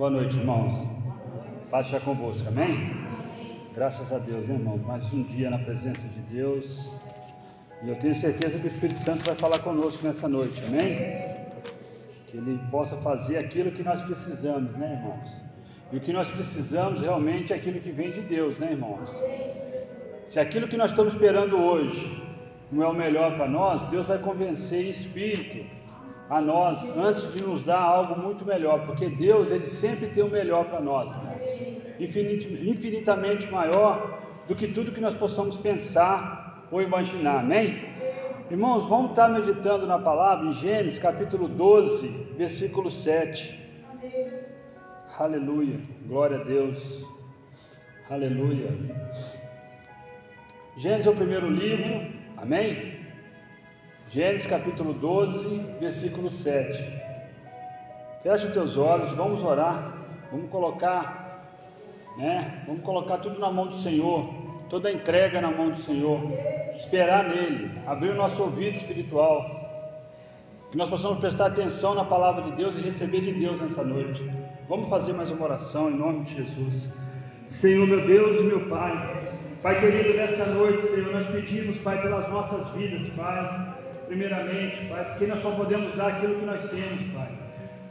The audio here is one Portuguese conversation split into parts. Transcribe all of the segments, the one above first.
Boa noite, irmãos. Paz seja convosco, amém? Graças a Deus, né, irmão? Mais um dia na presença de Deus. E eu tenho certeza que o Espírito Santo vai falar conosco nessa noite, amém? Que ele possa fazer aquilo que nós precisamos, né, irmãos? E o que nós precisamos realmente é aquilo que vem de Deus, né, irmãos? Se aquilo que nós estamos esperando hoje não é o melhor para nós, Deus vai convencer em espírito a nós antes de nos dar algo muito melhor, porque Deus ele sempre tem o melhor para nós, infinitamente maior do que tudo que nós possamos pensar ou imaginar, amém? Irmãos, vamos estar meditando na palavra em Gênesis capítulo 12, versículo 7. Aleluia, glória a Deus, aleluia. Gênesis é o primeiro livro, amém? Gênesis capítulo 12, versículo 7. Feche os teus olhos, vamos orar, vamos colocar, né? Vamos colocar tudo na mão do Senhor, toda a entrega na mão do Senhor, esperar nele, abrir o nosso ouvido espiritual, que nós possamos prestar atenção na palavra de Deus e receber de Deus nessa noite. Vamos fazer mais uma oração em nome de Jesus. Senhor, meu Deus e meu Pai, Pai querido, nessa noite, Senhor, nós pedimos, Pai, pelas nossas vidas, Pai primeiramente, Pai, porque nós só podemos dar aquilo que nós temos, Pai.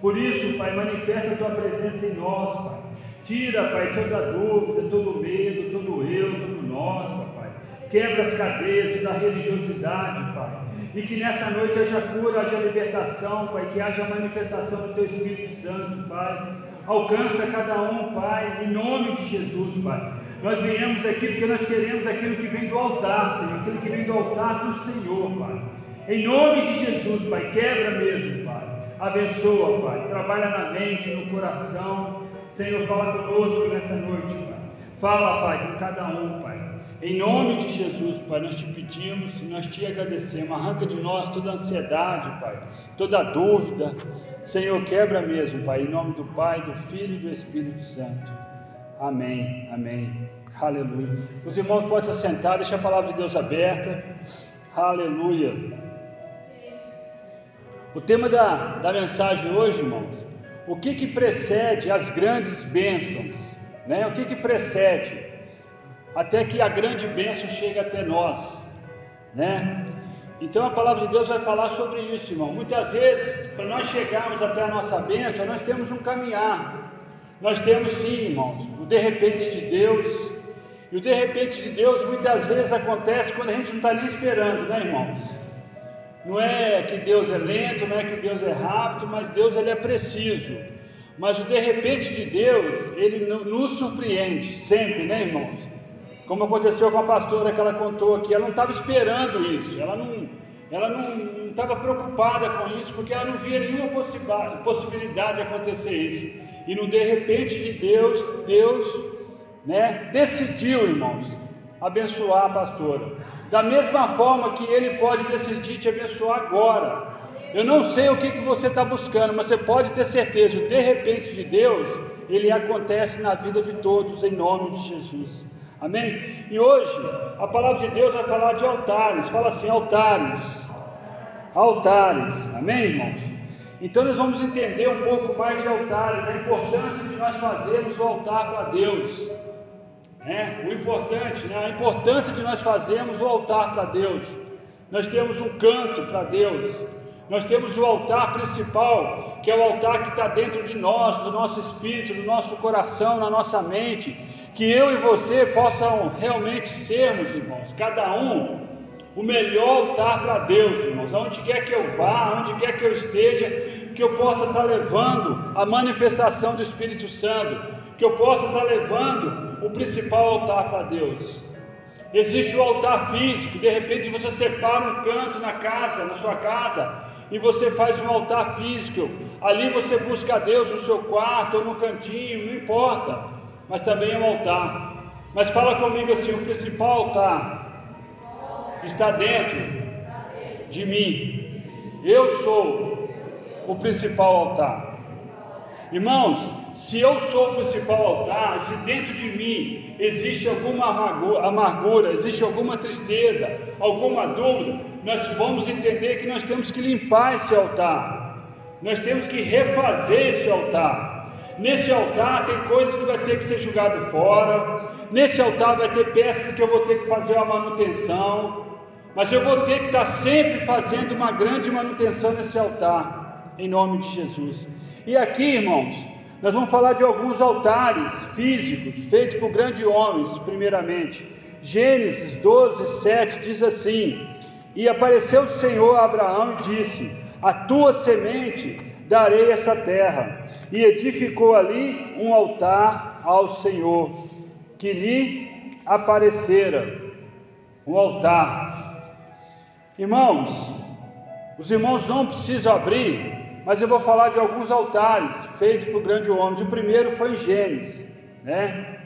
Por isso, Pai, manifesta a tua presença em nós, Pai. Tira, Pai, toda dúvida, todo medo, todo eu, todo nós, Pai. Quebra as cadeias da religiosidade, Pai. E que nessa noite haja cura, haja libertação, Pai. Que haja manifestação do Teu Espírito Santo, Pai. Alcança cada um, Pai, em nome de Jesus, Pai. Nós viemos aqui porque nós queremos aquilo que vem do altar, Senhor. Aquilo que vem do altar do Senhor, Pai. Em nome de Jesus, Pai, quebra mesmo, Pai. Abençoa, Pai. Trabalha na mente, no coração. Senhor, fala conosco nessa noite, Pai. Fala, Pai, com cada um, Pai. Em nome de Jesus, Pai, nós te pedimos e nós te agradecemos. Arranca de nós toda ansiedade, Pai, toda dúvida. Senhor, quebra mesmo, Pai, em nome do Pai, do Filho e do Espírito Santo. Amém, amém. Aleluia. Os irmãos podem se sentar, deixa a palavra de Deus aberta. Aleluia. O tema da, da mensagem hoje, irmãos, o que que precede as grandes bênçãos, né? O que que precede até que a grande bênção chegue até nós, né? Então a palavra de Deus vai falar sobre isso, irmão. Muitas vezes, para nós chegarmos até a nossa bênção, nós temos um caminhar. Nós temos sim, irmãos, o de repente de Deus. E o de repente de Deus muitas vezes acontece quando a gente não está nem esperando, né, irmãos? Não é que Deus é lento, não é que Deus é rápido, mas Deus ele é preciso. Mas o de repente de Deus, ele nos surpreende sempre, né, irmãos? Como aconteceu com a pastora que ela contou aqui, ela não estava esperando isso, ela não ela não estava preocupada com isso, porque ela não via nenhuma possibilidade de acontecer isso. E no de repente de Deus, Deus né, decidiu, irmãos, abençoar a pastora. Da mesma forma que Ele pode decidir te abençoar agora. Eu não sei o que, que você está buscando, mas você pode ter certeza, de repente de Deus, ele acontece na vida de todos, em nome de Jesus. Amém? E hoje, a palavra de Deus vai falar de altares. Fala assim: altares. Altares. Amém, irmãos? Então, nós vamos entender um pouco mais de altares, a importância de nós fazermos o altar para Deus. É, o importante, né, a importância de nós fazermos o altar para Deus. Nós temos um canto para Deus. Nós temos o altar principal, que é o altar que está dentro de nós, do nosso espírito, do nosso coração, na nossa mente. Que eu e você possam realmente sermos, irmãos, cada um o melhor altar para Deus, irmãos. Aonde quer que eu vá, aonde quer que eu esteja, que eu possa estar levando a manifestação do Espírito Santo, que eu possa estar levando o principal altar para Deus. Existe o altar físico, de repente você separa um canto na casa, na sua casa, e você faz um altar físico. Ali você busca a Deus no seu quarto ou no cantinho, não importa, mas também é um altar. Mas fala comigo assim: o principal altar está dentro de mim. Eu sou o principal altar. Irmãos, se eu sou o principal altar, se dentro de mim existe alguma amargura, existe alguma tristeza, alguma dúvida, nós vamos entender que nós temos que limpar esse altar, nós temos que refazer esse altar. Nesse altar tem coisas que vai ter que ser jogado fora. Nesse altar vai ter peças que eu vou ter que fazer uma manutenção. Mas eu vou ter que estar sempre fazendo uma grande manutenção nesse altar, em nome de Jesus. E aqui, irmãos, nós vamos falar de alguns altares físicos feitos por grandes homens, primeiramente. Gênesis 12, 7 diz assim: E apareceu o Senhor a Abraão e disse: A tua semente darei essa terra. E edificou ali um altar ao Senhor, que lhe aparecera. Um altar. Irmãos, os irmãos não precisam abrir, mas eu vou falar de alguns altares feitos por grandes homens. O primeiro foi em Gênesis, né?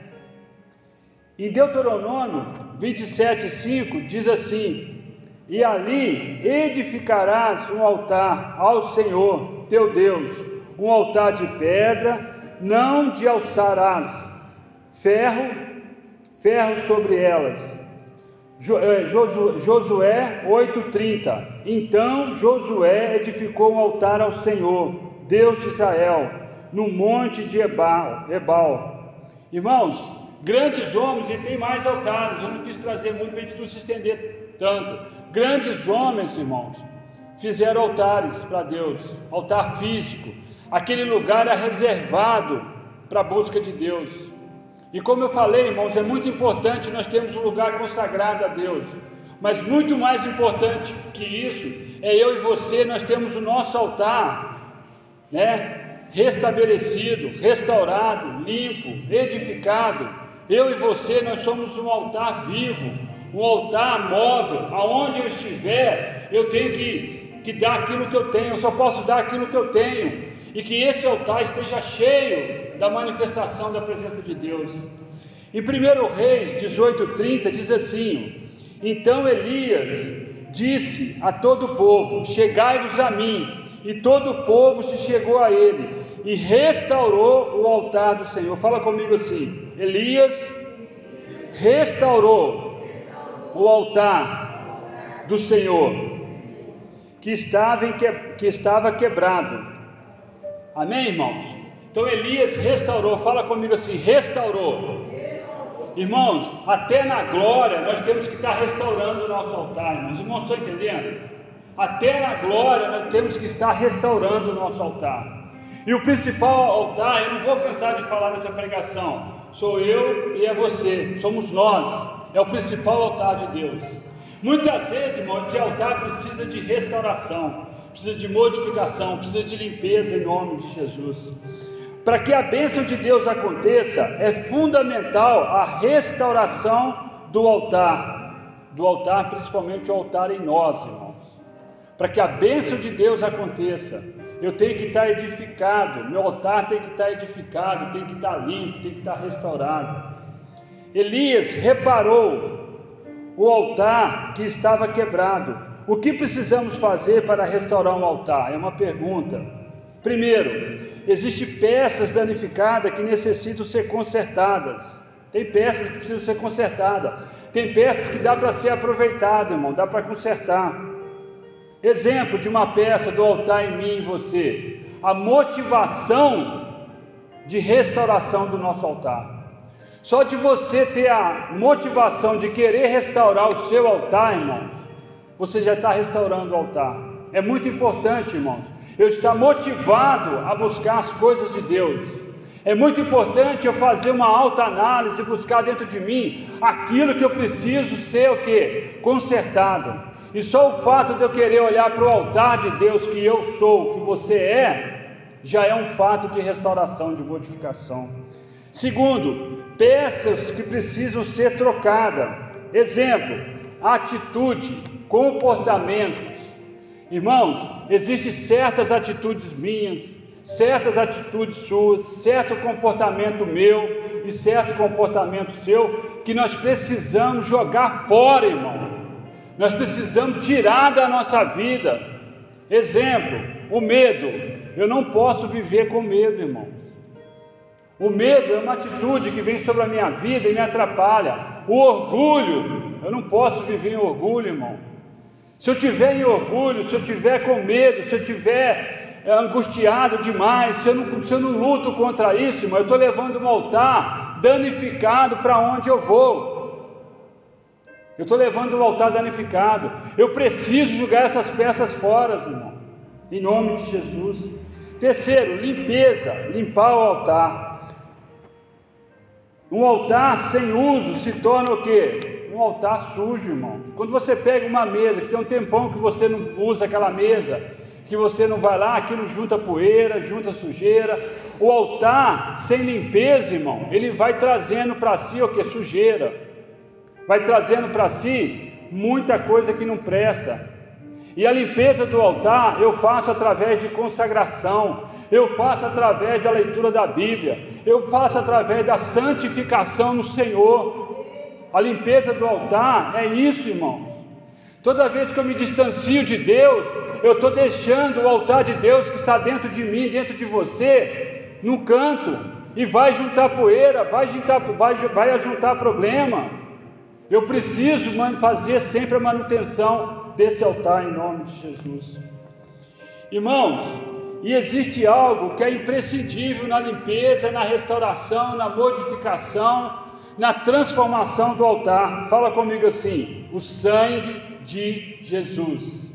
Em Deuteronômio 27,5 diz assim: E ali edificarás um altar ao Senhor teu Deus, um altar de pedra, não de alçarás ferro, ferro sobre elas Josué 8,30 Então Josué edificou um altar ao Senhor, Deus de Israel, no monte de Ebal. Ebal. Irmãos, grandes homens, e tem mais altares, eu não quis trazer muito para a gente não se estender tanto. Grandes homens, irmãos, fizeram altares para Deus, altar físico. Aquele lugar é reservado para a busca de Deus. E como eu falei, irmãos, é muito importante nós termos um lugar consagrado a Deus. Mas muito mais importante que isso é eu e você, nós temos o nosso altar, né? Restabelecido, restaurado, limpo, edificado. Eu e você, nós somos um altar vivo, um altar móvel. Aonde eu estiver, eu tenho que, que dar aquilo que eu tenho, eu só posso dar aquilo que eu tenho. E que esse altar esteja cheio da manifestação da presença de Deus. Em 1 Reis 18:30 diz assim: Então Elias disse a todo o povo: Chegai-vos a mim. E todo o povo se chegou a ele e restaurou o altar do Senhor. Fala comigo assim: Elias restaurou o altar do Senhor que estava, que, que estava quebrado. Amém, irmãos? Então Elias restaurou, fala comigo assim: restaurou. Irmãos, até na glória nós temos que estar restaurando o nosso altar, irmãos. Irmãos, estão entendendo? Até na glória nós temos que estar restaurando o nosso altar. E o principal altar, eu não vou cansar de falar nessa pregação, sou eu e é você, somos nós, é o principal altar de Deus. Muitas vezes, irmãos, esse altar precisa de restauração, precisa de modificação, precisa de limpeza em nome de Jesus. Para que a bênção de Deus aconteça, é fundamental a restauração do altar, do altar, principalmente o altar em nós, irmãos. Para que a bênção de Deus aconteça, eu tenho que estar edificado, meu altar tem que estar edificado, tem que estar limpo, tem que estar restaurado. Elias reparou o altar que estava quebrado. O que precisamos fazer para restaurar um altar? É uma pergunta. Primeiro, Existem peças danificadas que necessitam ser consertadas. Tem peças que precisam ser consertadas. Tem peças que dá para ser aproveitado, irmão, dá para consertar. Exemplo de uma peça do altar em mim e você. A motivação de restauração do nosso altar. Só de você ter a motivação de querer restaurar o seu altar, irmãos, você já está restaurando o altar. É muito importante, irmãos eu estar motivado a buscar as coisas de Deus. É muito importante eu fazer uma alta análise, buscar dentro de mim aquilo que eu preciso ser o que? Consertado. E só o fato de eu querer olhar para o altar de Deus que eu sou, que você é, já é um fato de restauração, de modificação. Segundo, peças que precisam ser trocadas. Exemplo, atitude, comportamentos. Irmãos, existem certas atitudes minhas, certas atitudes suas, certo comportamento meu e certo comportamento seu que nós precisamos jogar fora, irmão. Nós precisamos tirar da nossa vida. Exemplo, o medo. Eu não posso viver com medo, irmão. O medo é uma atitude que vem sobre a minha vida e me atrapalha. O orgulho, eu não posso viver em orgulho, irmão. Se eu tiver em orgulho, se eu tiver com medo, se eu tiver é, angustiado demais, se eu, não, se eu não luto contra isso, irmão, eu estou levando um altar danificado para onde eu vou. Eu estou levando um altar danificado. Eu preciso jogar essas peças fora, irmão. Em nome de Jesus. Terceiro, limpeza, limpar o altar. Um altar sem uso se torna o quê? Um altar sujo, irmão. Quando você pega uma mesa que tem um tempão que você não usa aquela mesa, que você não vai lá, aquilo junta poeira, junta sujeira. O altar sem limpeza, irmão, ele vai trazendo para si o que? Sujeira. Vai trazendo para si muita coisa que não presta. E a limpeza do altar eu faço através de consagração, eu faço através da leitura da Bíblia, eu faço através da santificação no Senhor. A limpeza do altar é isso, irmãos. Toda vez que eu me distancio de Deus, eu estou deixando o altar de Deus que está dentro de mim, dentro de você, no canto, e vai juntar poeira, vai juntar, vai, vai juntar problema. Eu preciso fazer sempre a manutenção desse altar em nome de Jesus. Irmãos, e existe algo que é imprescindível na limpeza, na restauração, na modificação, na transformação do altar. Fala comigo assim: o sangue de Jesus.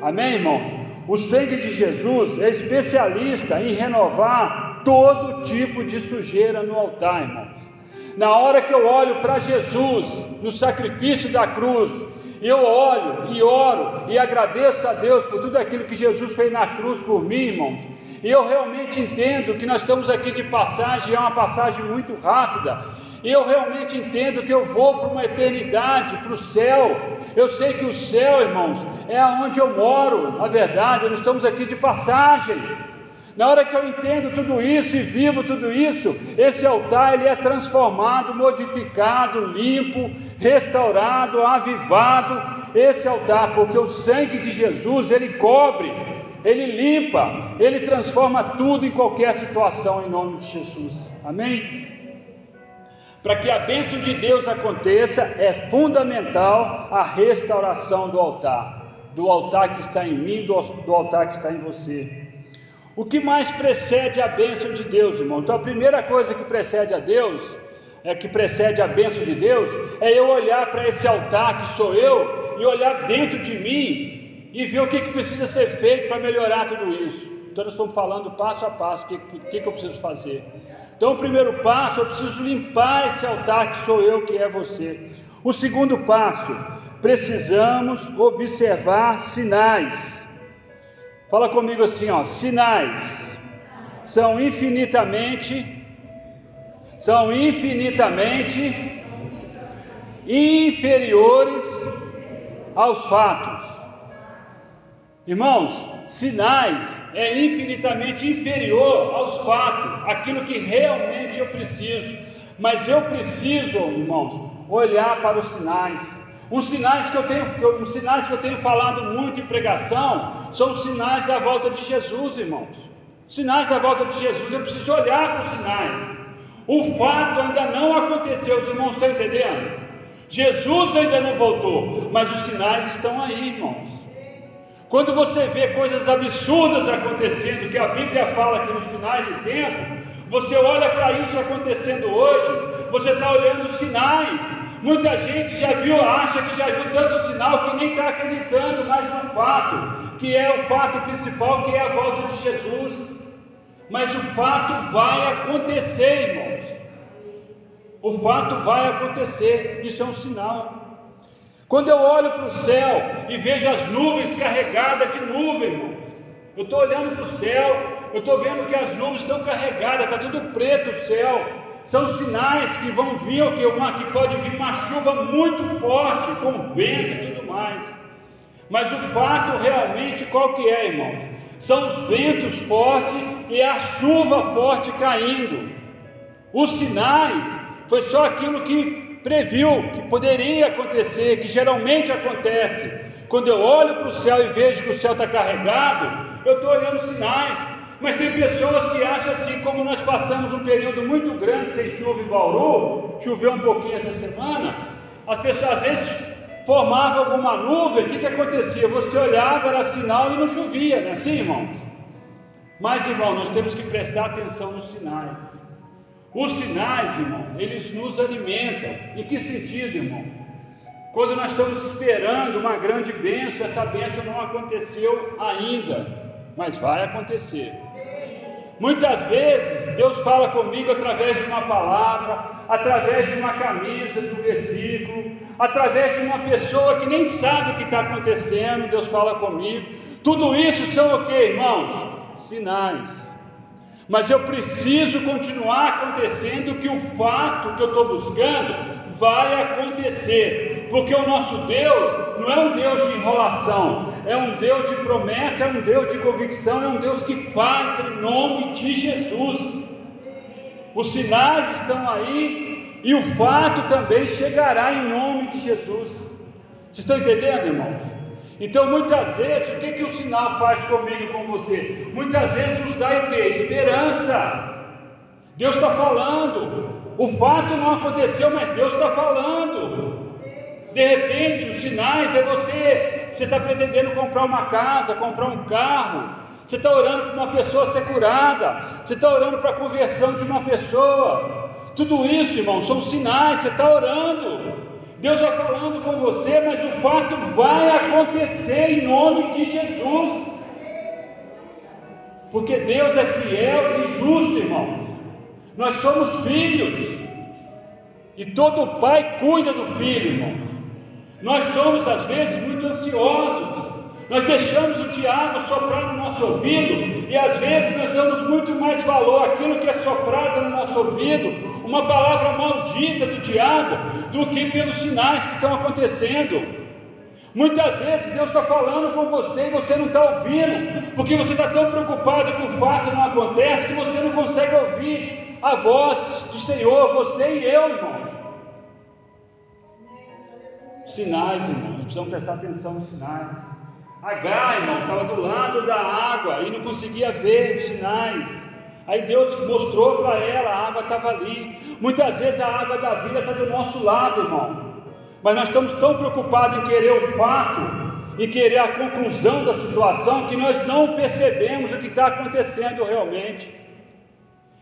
Amém, irmãos? O sangue de Jesus é especialista em renovar todo tipo de sujeira no altar, irmãos. Na hora que eu olho para Jesus, no sacrifício da cruz, eu olho e oro e agradeço a Deus por tudo aquilo que Jesus fez na cruz por mim, irmãos. E eu realmente entendo que nós estamos aqui de passagem, é uma passagem muito rápida. E eu realmente entendo que eu vou para uma eternidade, para o céu. Eu sei que o céu, irmãos, é onde eu moro. Na verdade, nós estamos aqui de passagem. Na hora que eu entendo tudo isso e vivo tudo isso, esse altar ele é transformado, modificado, limpo, restaurado, avivado. Esse altar, porque o sangue de Jesus ele cobre, ele limpa, ele transforma tudo em qualquer situação em nome de Jesus. Amém? Para que a bênção de Deus aconteça, é fundamental a restauração do altar, do altar que está em mim, do, do altar que está em você. O que mais precede a bênção de Deus, irmão? Então a primeira coisa que precede a Deus, é que precede a bênção de Deus, é eu olhar para esse altar que sou eu e olhar dentro de mim e ver o que, que precisa ser feito para melhorar tudo isso. Então nós estamos falando passo a passo o que, que, que eu preciso fazer. Então, o primeiro passo, eu preciso limpar esse altar que sou eu, que é você. O segundo passo, precisamos observar sinais. Fala comigo assim, ó, sinais são infinitamente são infinitamente inferiores aos fatos. Irmãos, sinais é infinitamente inferior aos fatos, aquilo que realmente eu preciso. Mas eu preciso, irmãos, olhar para os sinais. Os sinais que eu tenho, os sinais que eu tenho falado muito em pregação, são os sinais da volta de Jesus, irmãos. Sinais da volta de Jesus, eu preciso olhar para os sinais. O fato ainda não aconteceu, os irmãos estão entendendo? Jesus ainda não voltou, mas os sinais estão aí, irmãos. Quando você vê coisas absurdas acontecendo, que a Bíblia fala que nos finais de tempo, você olha para isso acontecendo hoje, você está olhando os sinais. Muita gente já viu, acha que já viu tanto sinal que nem está acreditando mais no fato, que é o fato principal, que é a volta de Jesus. Mas o fato vai acontecer, irmãos. O fato vai acontecer, isso é um sinal. Quando eu olho para o céu e vejo as nuvens carregadas de nuvem, irmão, eu estou olhando para o céu, eu estou vendo que as nuvens estão carregadas, está tudo preto o céu. São sinais que vão vir que uma que pode vir uma chuva muito forte, com vento e tudo mais. Mas o fato realmente qual que é, irmãos? São os ventos fortes e a chuva forte caindo. Os sinais foi só aquilo que previu que poderia acontecer, que geralmente acontece. Quando eu olho para o céu e vejo que o céu está carregado, eu estou olhando sinais. Mas tem pessoas que acham assim, como nós passamos um período muito grande sem chuva em Bauru, choveu um pouquinho essa semana, as pessoas às vezes formava alguma nuvem, o que, que acontecia? Você olhava, era sinal e não chovia, não é assim, irmão? Mas, irmão, nós temos que prestar atenção nos sinais. Os sinais, irmão, eles nos alimentam. Em que sentido, irmão? Quando nós estamos esperando uma grande bênção, essa bênção não aconteceu ainda, mas vai acontecer. Muitas vezes Deus fala comigo através de uma palavra, através de uma camisa, de um versículo, através de uma pessoa que nem sabe o que está acontecendo, Deus fala comigo. Tudo isso são o que, irmãos? Sinais. Mas eu preciso continuar acontecendo que o fato que eu estou buscando vai acontecer, porque o nosso Deus não é um Deus de enrolação, é um Deus de promessa, é um Deus de convicção, é um Deus que faz em nome de Jesus. Os sinais estão aí e o fato também chegará em nome de Jesus. Vocês estão entendendo, irmãos? Então, muitas vezes, o que, que o sinal faz comigo e com você? Muitas vezes nos dá o que? Esperança. Deus está falando. O fato não aconteceu, mas Deus está falando. De repente, os sinais é você, você está pretendendo comprar uma casa, comprar um carro, você está orando para uma pessoa ser curada, você está orando para a conversão de uma pessoa. Tudo isso, irmão, são sinais, você está orando. Deus vai falando com você, mas o fato vai acontecer em nome de Jesus. Porque Deus é fiel e justo, irmão. Nós somos filhos. E todo pai cuida do filho, irmão. Nós somos às vezes ansiosos. Nós deixamos o diabo soprar no nosso ouvido e às vezes nós damos muito mais valor àquilo que é soprado no nosso ouvido, uma palavra maldita do diabo, do que pelos sinais que estão acontecendo. Muitas vezes Deus está falando com você e você não está ouvindo, porque você está tão preocupado que o fato não acontece que você não consegue ouvir a voz do Senhor, você e eu, irmão. Sinais, irmãos, precisamos prestar atenção nos sinais. H, irmão, estava do lado da água e não conseguia ver os sinais. Aí Deus mostrou para ela, a água estava ali. Muitas vezes a água da vida está do nosso lado, irmão. Mas nós estamos tão preocupados em querer o fato, em querer a conclusão da situação, que nós não percebemos o que está acontecendo realmente.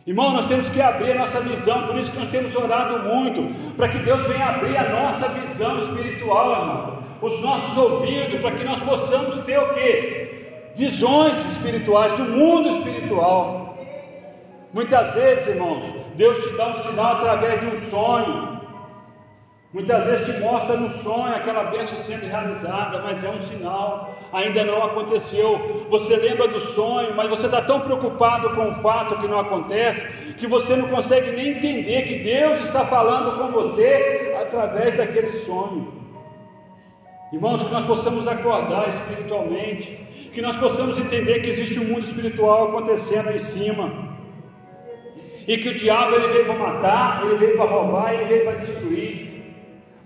Irmão, nós temos que abrir a nossa visão, por isso que nós temos orado muito, para que Deus venha abrir a nossa visão espiritual, irmão, os nossos ouvidos, para que nós possamos ter o que? Visões espirituais, do mundo espiritual. Muitas vezes, irmãos, Deus te dá um sinal através de um sonho, Muitas vezes te mostra no sonho aquela bênção sendo realizada, mas é um sinal, ainda não aconteceu. Você lembra do sonho, mas você está tão preocupado com o fato que não acontece, que você não consegue nem entender que Deus está falando com você através daquele sonho. Irmãos, que nós possamos acordar espiritualmente, que nós possamos entender que existe um mundo espiritual acontecendo em cima, e que o diabo ele veio para matar, ele veio para roubar, ele veio para destruir.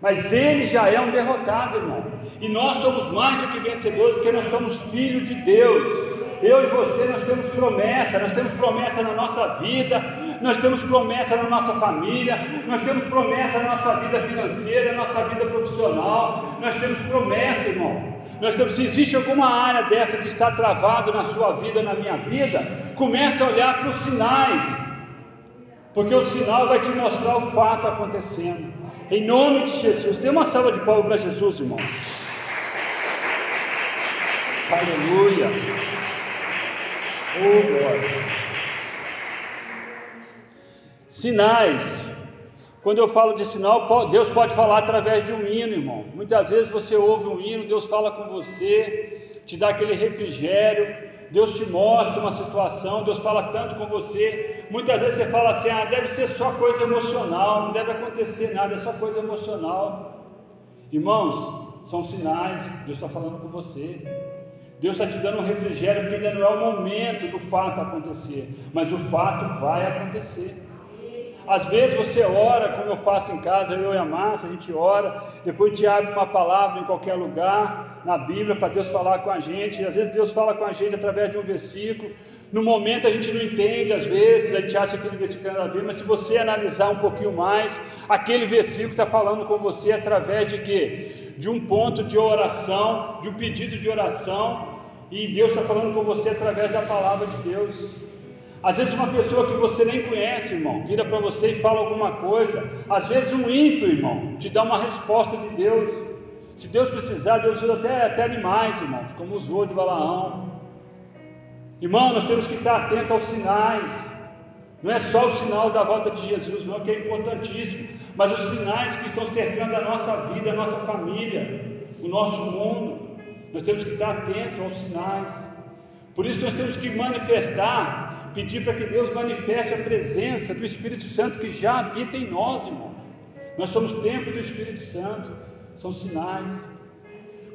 Mas ele já é um derrotado, irmão. E nós somos mais do que vencedores, porque nós somos filhos de Deus. Eu e você, nós temos promessa, nós temos promessa na nossa vida, nós temos promessa na nossa família, nós temos promessa na nossa vida financeira, na nossa vida profissional, nós temos promessa, irmão. Nós temos, se existe alguma área dessa que está travado na sua vida, na minha vida, comece a olhar para os sinais, porque o sinal vai te mostrar o fato acontecendo. Em nome de Jesus. Dê uma salva de palmas para Jesus, irmão. Aleluia. Oh, glória. Sinais. Quando eu falo de sinal, Deus pode falar através de um hino, irmão. Muitas vezes você ouve um hino, Deus fala com você, te dá aquele refrigério. Deus te mostra uma situação, Deus fala tanto com você. Muitas vezes você fala assim: ah, deve ser só coisa emocional, não deve acontecer nada, é só coisa emocional. Irmãos, são sinais, Deus está falando com você. Deus está te dando um refrigério, porque ainda não é o momento do fato acontecer, mas o fato vai acontecer. Às vezes você ora, como eu faço em casa, eu e a Márcia, a gente ora, depois te abre uma palavra em qualquer lugar, na Bíblia, para Deus falar com a gente. Às vezes Deus fala com a gente através de um versículo. No momento a gente não entende, às vezes, a gente acha que aquele versículo tem nada a ver, mas se você analisar um pouquinho mais, aquele versículo está falando com você através de quê? de um ponto de oração, de um pedido de oração, e Deus está falando com você através da palavra de Deus. Às vezes uma pessoa que você nem conhece, irmão, vira para você e fala alguma coisa. Às vezes um ímpio, irmão, te dá uma resposta de Deus. Se Deus precisar, Deus usa até, até animais, irmãos, como usou de Balaão. Irmão, nós temos que estar atentos aos sinais. Não é só o sinal da volta de Jesus, não, que é importantíssimo, mas os sinais que estão cercando a nossa vida, a nossa família, o nosso mundo. Nós temos que estar atentos aos sinais. Por isso nós temos que manifestar, pedir para que Deus manifeste a presença do Espírito Santo que já habita em nós, irmão. Nós somos templo do Espírito Santo, são sinais.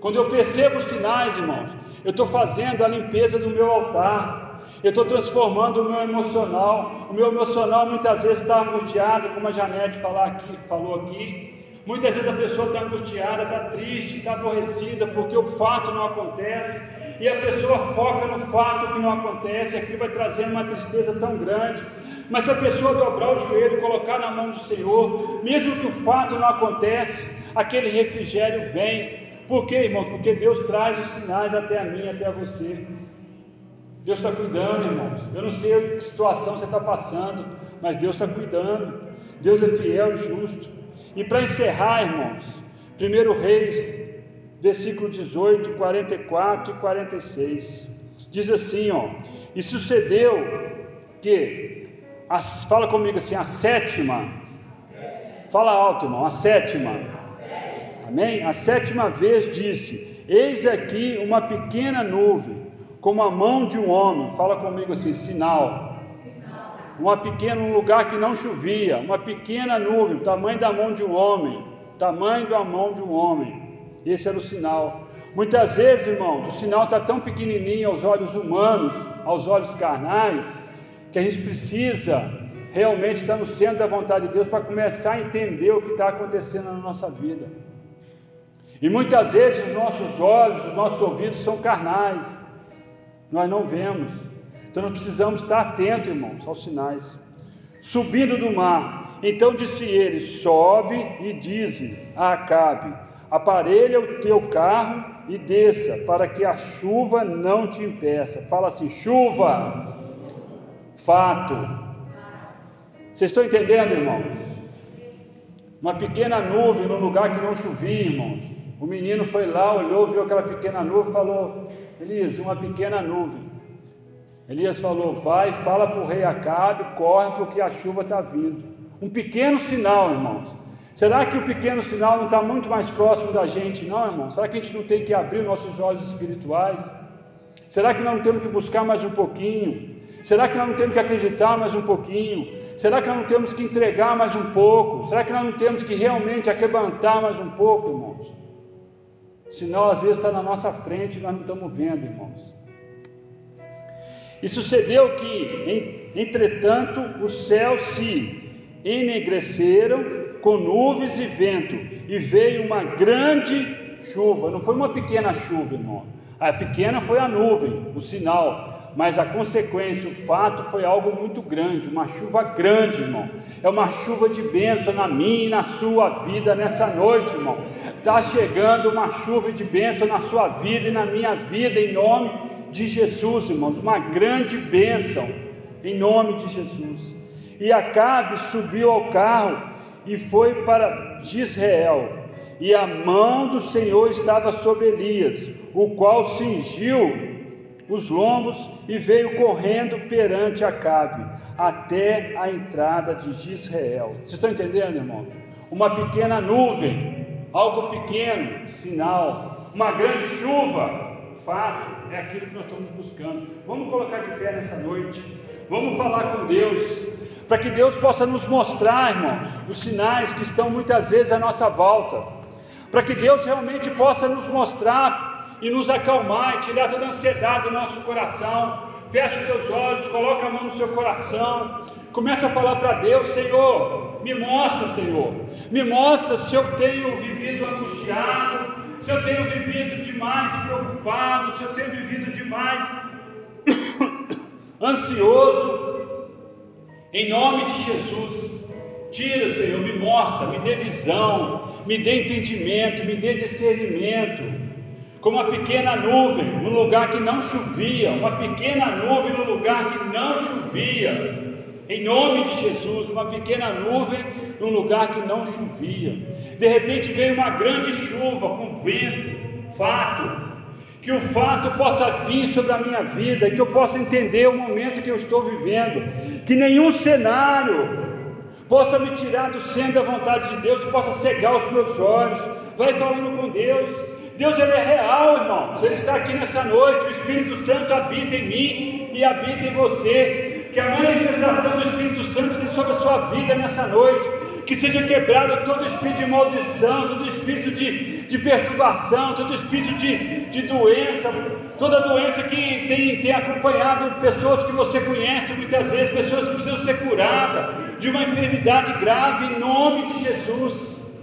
Quando eu percebo os sinais, irmãos, eu estou fazendo a limpeza do meu altar, eu estou transformando o meu emocional. O meu emocional muitas vezes está angustiado, como a Janete aqui, falou aqui. Muitas vezes a pessoa está angustiada, está triste, está aborrecida, porque o fato não acontece e a pessoa foca no fato que não acontece, aquilo vai trazendo uma tristeza tão grande. Mas se a pessoa dobrar o joelho e colocar na mão do Senhor, mesmo que o fato não acontece, aquele refrigério vem. Por quê, irmãos? Porque Deus traz os sinais até a mim, até a você. Deus está cuidando, irmãos. Eu não sei que situação você está passando, mas Deus está cuidando. Deus é fiel e justo. E para encerrar, irmãos, 1 Reis versículo 18, 44 e 46. Diz assim, ó: E sucedeu que a, fala comigo assim, a sétima. Fala alto, irmão, a sétima. Amém? A sétima vez disse: Eis aqui uma pequena nuvem, como a mão de um homem. Fala comigo assim, sinal. Uma pequena, um lugar que não chovia, uma pequena nuvem, tamanho da mão de um homem, tamanho da mão de um homem esse era o sinal. Muitas vezes, irmãos, o sinal está tão pequenininho aos olhos humanos, aos olhos carnais, que a gente precisa realmente estar no centro da vontade de Deus para começar a entender o que está acontecendo na nossa vida. E muitas vezes os nossos olhos, os nossos ouvidos são carnais, nós não vemos. Então nós precisamos estar atentos, irmãos, aos sinais. Subindo do mar, então disse ele: Sobe e dize a Acabe: aparelha o teu carro e desça, para que a chuva não te impeça. Fala assim: chuva, fato. Vocês estão entendendo, irmãos? Uma pequena nuvem no lugar que não chovia, irmãos. O menino foi lá, olhou, viu aquela pequena nuvem, falou: Elias, uma pequena nuvem. Elias falou: Vai, fala para o rei Acabe, corre, porque a chuva está vindo. Um pequeno sinal, irmãos Será que o pequeno sinal não está muito mais próximo da gente, não, irmão? Será que a gente não tem que abrir nossos olhos espirituais? Será que nós não temos que buscar mais um pouquinho? Será que nós não temos que acreditar mais um pouquinho? Será que nós não temos que entregar mais um pouco? Será que nós não temos que realmente aquebantar mais um pouco, irmãos? Senão, às vezes, está na nossa frente e nós não estamos vendo, irmãos. E sucedeu que, entretanto, os céus se enegreceram com nuvens e vento, e veio uma grande chuva. Não foi uma pequena chuva, irmão. A pequena foi a nuvem, o sinal, mas a consequência, o fato foi algo muito grande, uma chuva grande, irmão. É uma chuva de bênção na minha e na sua vida nessa noite, irmão. Está chegando uma chuva de bênção na sua vida e na minha vida, em nome de Jesus, irmãos. Uma grande bênção, em nome de Jesus. E Acabe subiu ao carro e foi para Israel. E a mão do Senhor estava sobre Elias, o qual cingiu os lombos e veio correndo perante Acabe, até a entrada de Israel. Vocês estão entendendo, irmão? Uma pequena nuvem, algo pequeno, sinal, uma grande chuva, fato, é aquilo que nós estamos buscando. Vamos colocar de pé nessa noite, vamos falar com Deus, para que Deus possa nos mostrar, irmãos, os sinais que estão muitas vezes à nossa volta, para que Deus realmente possa nos mostrar e nos acalmar e tirar toda a ansiedade do nosso coração. Feche os teus olhos, coloca a mão no seu coração, começa a falar para Deus, Senhor, me mostra, Senhor, me mostra se eu tenho vivido angustiado, se eu tenho vivido demais preocupado, se eu tenho vivido demais ansioso, em nome de Jesus, Tira, Senhor, me mostra, me dê visão, me dê entendimento, me dê discernimento. Como uma pequena nuvem num lugar que não chovia, uma pequena nuvem num lugar que não chovia. Em nome de Jesus, uma pequena nuvem num lugar que não chovia. De repente veio uma grande chuva com vento, fato, que o fato possa vir sobre a minha vida, que eu possa entender o momento que eu estou vivendo, que nenhum cenário possa me tirar do centro da vontade de Deus, possa cegar os meus olhos. Vai falando com Deus. Deus ele é real, irmãos. Ele está aqui nessa noite. O Espírito Santo habita em mim e habita em você. Que a manifestação do Espírito Santo seja sobre a sua vida nessa noite. Que seja quebrado todo espírito de maldição, todo espírito de, de perturbação, todo espírito de, de doença, toda doença que tem, tem acompanhado pessoas que você conhece muitas vezes, pessoas que precisam ser curadas de uma enfermidade grave, em nome de Jesus.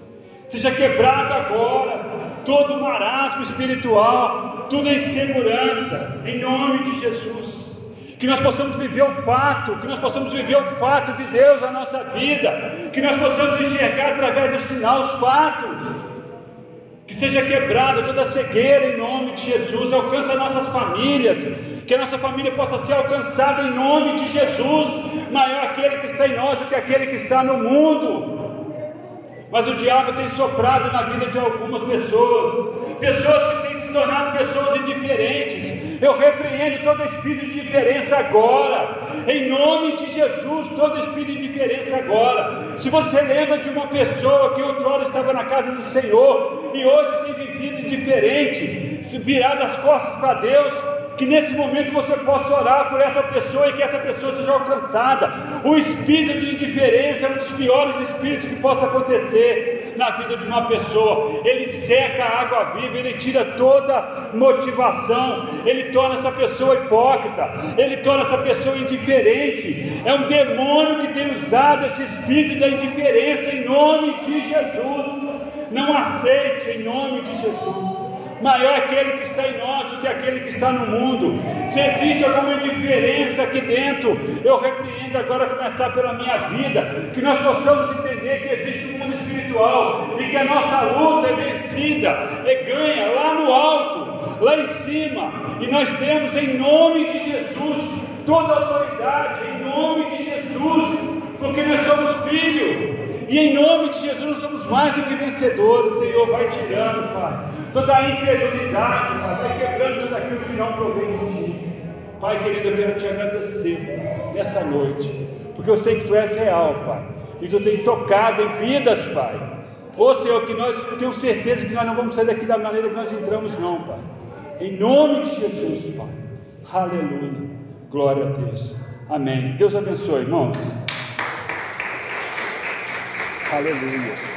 Seja quebrado agora todo marasmo espiritual, toda insegurança, em nome de Jesus. Que nós possamos viver o fato, que nós possamos viver o fato de Deus na nossa vida, que nós possamos enxergar através do sinal os fatos que seja quebrada toda cegueira em nome de Jesus, alcança nossas famílias, que a nossa família possa ser alcançada em nome de Jesus, maior aquele que está em nós do que aquele que está no mundo. Mas o diabo tem soprado na vida de algumas pessoas, pessoas que têm se tornado pessoas indiferentes. Eu repreendo todo espírito de indiferença agora, em nome de Jesus, todo espírito de indiferença agora. Se você lembra de uma pessoa que outrora estava na casa do Senhor e hoje tem vivido indiferente, se virar das costas para Deus, que nesse momento você possa orar por essa pessoa e que essa pessoa seja alcançada. O espírito de indiferença é um dos piores espíritos que possa acontecer na vida de uma pessoa. Ele seca a água viva, ele tira toda motivação, ele torna essa pessoa hipócrita, ele torna essa pessoa indiferente. É um demônio que tem usado esse espírito da indiferença em nome de Jesus. Não aceite em nome de Jesus maior é aquele que está em nós do que aquele que está no mundo. Se existe alguma diferença aqui dentro, eu repreendo agora começar pela minha vida, que nós possamos entender que existe um mundo espiritual e que a nossa luta é vencida, é ganha lá no alto, lá em cima, e nós temos em nome de Jesus toda a autoridade, em nome de Jesus, porque nós somos filhos. E em nome de Jesus nós somos mais do que vencedores, Senhor, vai tirando, Pai toda a incredulidade, Pai, vai quebrando tudo aquilo que não provém de Ti. Pai querido, eu quero te agradecer nessa noite, porque eu sei que Tu és real, Pai, e Tu tem tocado em vidas, Pai. Ô Senhor, que nós tenho certeza que nós não vamos sair daqui da maneira que nós entramos, não, Pai. Em nome de Jesus, Pai. Aleluia. Glória a Deus. Amém. Deus abençoe, irmãos. Aleluia.